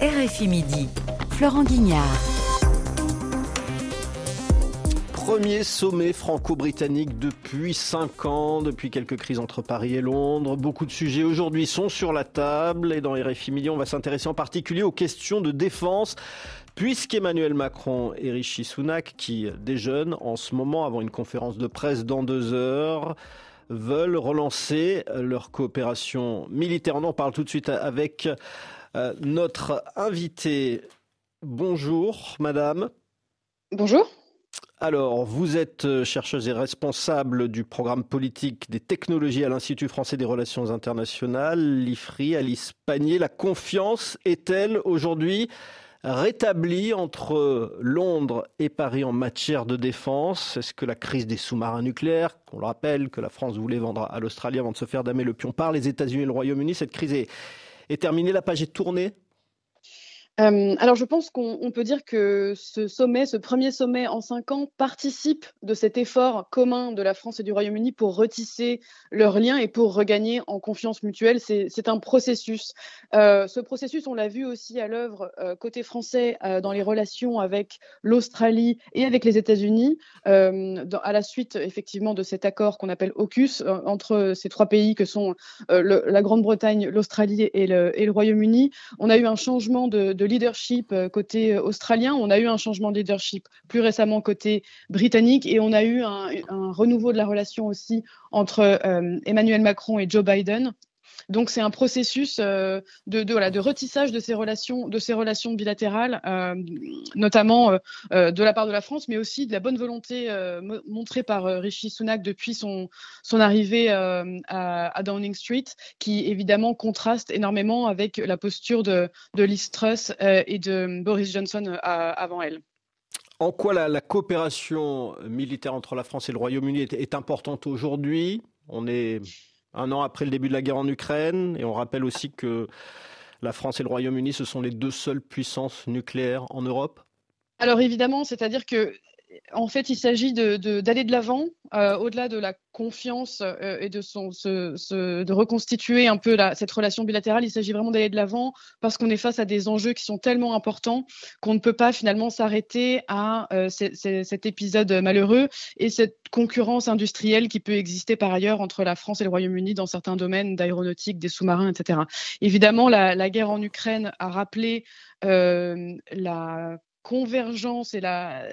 RFI Midi, Florent Guignard. Premier sommet franco-britannique depuis cinq ans, depuis quelques crises entre Paris et Londres. Beaucoup de sujets aujourd'hui sont sur la table et dans RFI Midi, on va s'intéresser en particulier aux questions de défense puisqu'Emmanuel Macron et Rishi Sunak, qui déjeunent en ce moment avant une conférence de presse dans deux heures, veulent relancer leur coopération militaire. On en parle tout de suite avec euh, notre invité. Bonjour, madame. Bonjour. Alors, vous êtes euh, chercheuse et responsable du programme politique des technologies à l'Institut français des relations internationales, l'IFRI, Alice Panier. La confiance est-elle aujourd'hui rétablie entre Londres et Paris en matière de défense? Est-ce que la crise des sous-marins nucléaires, qu'on le rappelle, que la France voulait vendre à l'Australie avant de se faire damer le pion par les États-Unis et le Royaume-Uni, cette crise est, est terminée, la page est tournée euh, alors, je pense qu'on peut dire que ce sommet, ce premier sommet en cinq ans, participe de cet effort commun de la France et du Royaume-Uni pour retisser leurs liens et pour regagner en confiance mutuelle. C'est un processus. Euh, ce processus, on l'a vu aussi à l'œuvre euh, côté français dans les relations avec l'Australie et avec les États-Unis, à la suite effectivement de cet accord qu'on appelle AUKUS entre ces trois pays que sont la Grande-Bretagne, l'Australie et le, Royaume-Uni. On a eu un changement de, de leadership euh, côté euh, australien, on a eu un changement de leadership plus récemment côté britannique et on a eu un, renouveau de la relation aussi entre euh, Emmanuel Macron et Joe Biden donc c'est un processus euh, de, de, retissage de ces relations, de ces relations bilatérales, euh, notamment euh, de la part de la France, mais aussi de la bonne volonté montrée par Rishi Sunak depuis son, son arrivée à, Downing Street, qui évidemment contraste énormément avec la posture de, de Liz Truss et de Boris Johnson avant elle. En quoi la, coopération militaire entre la France et le Royaume-Uni est, est importante aujourd'hui? On est un an après le début de la guerre en Ukraine. Et on rappelle aussi que la France et le Royaume-Uni, ce sont les deux seules puissances nucléaires en Europe. Alors évidemment, c'est-à-dire que en fait, il s'agit d'aller de, l'avant, euh, au-delà de la confiance euh, et de, reconstituer un peu cette relation bilatérale. Il s'agit vraiment d'aller de l'avant parce qu'on est face à des enjeux qui sont tellement importants qu'on ne peut pas finalement s'arrêter à euh, cet épisode malheureux et cette concurrence industrielle qui peut exister par ailleurs entre la France et le Royaume-Uni dans certains domaines d'aéronautique, des sous-marins, etc. Évidemment, la, la, guerre en Ukraine a rappelé la convergence et la,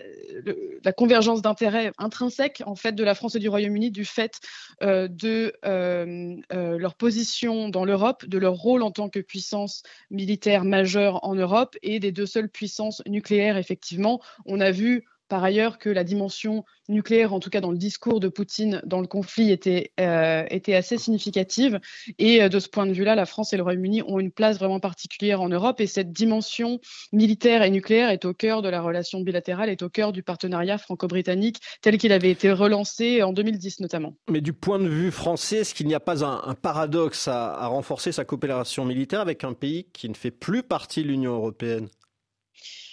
la convergence d'intérêts intrinsèques en fait de la France et du Royaume-Uni du fait euh, de euh, euh, leur position dans l'Europe, de leur rôle en tant que puissance militaire majeure en Europe et des deux seules puissances nucléaires effectivement. On a vu par ailleurs que la dimension nucléaire, en tout cas dans le discours de Poutine dans le conflit, était, euh, assez significative. Et euh, de ce point de vue-là, la France et le Royaume-Uni ont une place vraiment particulière en Europe. Et cette dimension militaire et nucléaire est au cœur de la relation bilatérale, est au cœur du partenariat franco-britannique tel qu'il avait été relancé en 2010 notamment. Mais du point de vue français, est-ce qu'il n'y a pas un, paradoxe à renforcer sa coopération militaire avec un pays qui ne fait plus partie de l'Union européenne?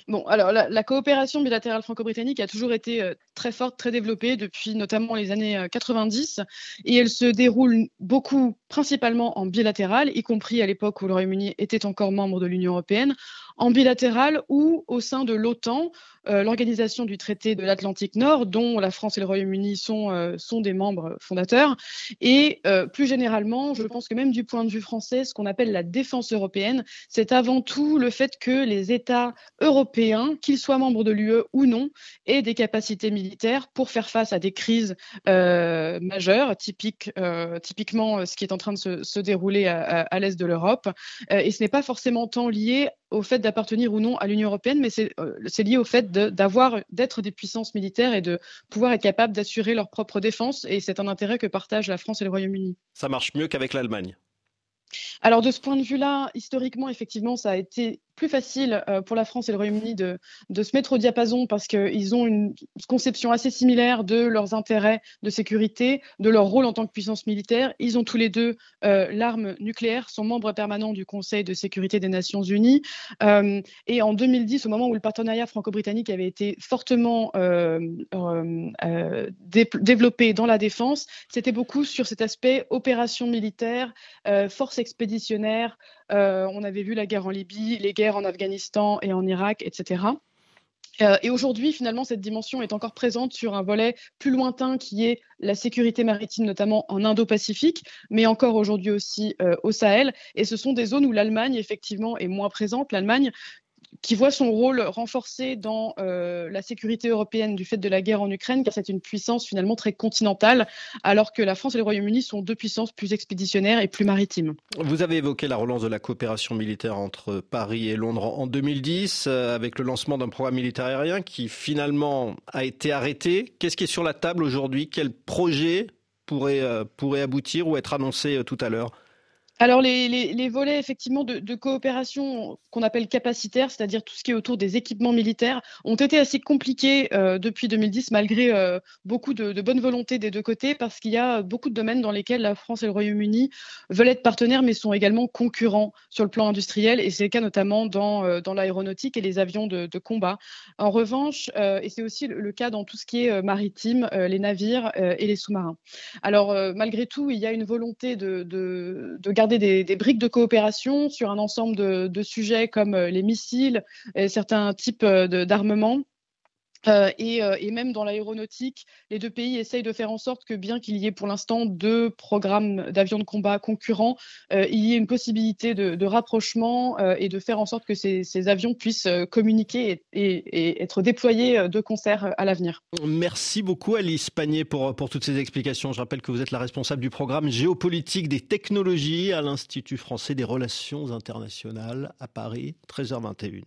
Bon, alors la, coopération bilatérale franco-britannique a toujours été euh, très forte, très développée depuis notamment les années 90 euh, et elle se déroule beaucoup, principalement en bilatéral, y compris à l'époque où le Royaume-Uni était encore membre de l'Union européenne, en bilatéral ou au sein de l'OTAN, euh, l'organisation du traité de l'Atlantique Nord, dont la France et le Royaume-Uni sont, euh, sont des membres fondateurs. Et plus généralement, je pense que même du point de vue français, ce qu'on appelle la défense européenne, c'est avant tout le fait que les États européens, qu'ils soient membres de l'UE ou non, aient des capacités militaires pour faire face à des crises majeures, typiques, typiquement ce qui est en train de se, se dérouler à, à l'est de l'Europe. et ce n'est pas forcément tant lié au fait d'appartenir ou non à l'Union européenne, mais c'est euh, lié au fait d'avoir d'être des puissances militaires et de pouvoir être capables d'assurer leur propre défense. Et c'est un intérêt que partagent la France et le Royaume-Uni. Ça marche mieux qu'avec l'Allemagne? Alors de ce point de vue-là, historiquement, effectivement, ça a été plus facile euh, pour la France et le Royaume-Uni de, se mettre au diapason parce qu'ils ont une conception assez similaire de leurs intérêts de sécurité, de leur rôle en tant que puissance militaire. Ils ont tous les deux euh, l'arme nucléaire, sont membres permanents du Conseil de sécurité des Nations Unies. Euh, et en 2010, au moment où le partenariat franco-britannique avait été fortement développé dans la défense, c'était beaucoup sur cet aspect opération militaire, force expéditionnaire. On avait vu la guerre en Libye, les guerres en Afghanistan et en Irak, etc. Euh, et aujourd'hui, finalement, cette dimension est encore présente sur un volet plus lointain qui est la sécurité maritime, notamment en Indo-Pacifique, mais encore aujourd'hui aussi euh, au Sahel. Et ce sont des zones où l'Allemagne, effectivement, est moins présente. L'Allemagne qui voit son rôle renforcé dans euh, la sécurité européenne du fait de la guerre en Ukraine, car c'est une puissance finalement très continentale, alors que la France et le Royaume-Uni sont deux puissances plus expéditionnaires et plus maritimes. Vous avez évoqué la relance de la coopération militaire entre Paris et Londres en 2010, euh, avec le lancement d'un programme militaire aérien qui finalement a été arrêté. Qu'est-ce qui est sur la table aujourd'hui? Quel projet euh, pourrait aboutir ou être annoncé tout à l'heure? Alors les, volets effectivement de, coopération qu'on appelle capacitaires, c'est-à-dire tout ce qui est autour des équipements militaires, ont été assez compliqués euh, depuis 2010 malgré euh, beaucoup de, bonne volonté des deux côtés parce qu'il y a beaucoup de domaines dans lesquels la France et le Royaume-Uni veulent être partenaires mais sont également concurrents sur le plan industriel et c'est le cas notamment dans, euh, dans l'aéronautique et les avions de, combat. En revanche, et c'est aussi le, cas dans tout ce qui est maritime, les navires et les sous-marins. Alors malgré tout, il y a une volonté de, de, de des, briques de coopération sur un ensemble de, sujets comme euh, les missiles et certains types euh. Euh, et, même dans l'aéronautique, les deux pays essayent de faire en sorte que, bien qu'il y ait pour l'instant deux programmes d'avions de combat concurrents, il y ait une possibilité de, rapprochement et de faire en sorte que ces, avions puissent communiquer et, être déployés de concert à l'avenir. Merci beaucoup Alice Panier pour toutes ces explications. Je rappelle que vous êtes la responsable du programme géopolitique des technologies à l'Institut français des relations internationales à Paris, 13h21.